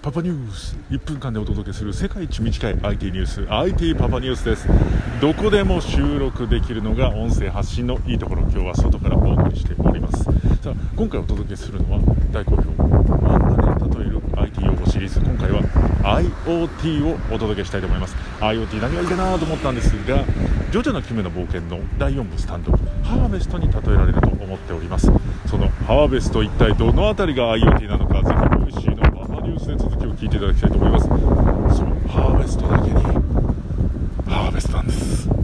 パパニュース。1分間でお届けする世界一短い IT ニュース。IT パパニュースです。どこでも収録できるのが音声発信のいいところ今日は外からお送りしております。さあ今回お届けするのは大好評漫画で例える IT 用語シリーズ。今回は IoT をお届けしたいと思います。IoT 何がいいかなと思ったんですがジョジョの奇妙な冒険の第4部スタンドハーベストに例えられると思っております。そのハーベスト一体どの辺りが IoT なのかぜひ聞いていただきたいと思います。そうハーベストだけにハーベストなんです。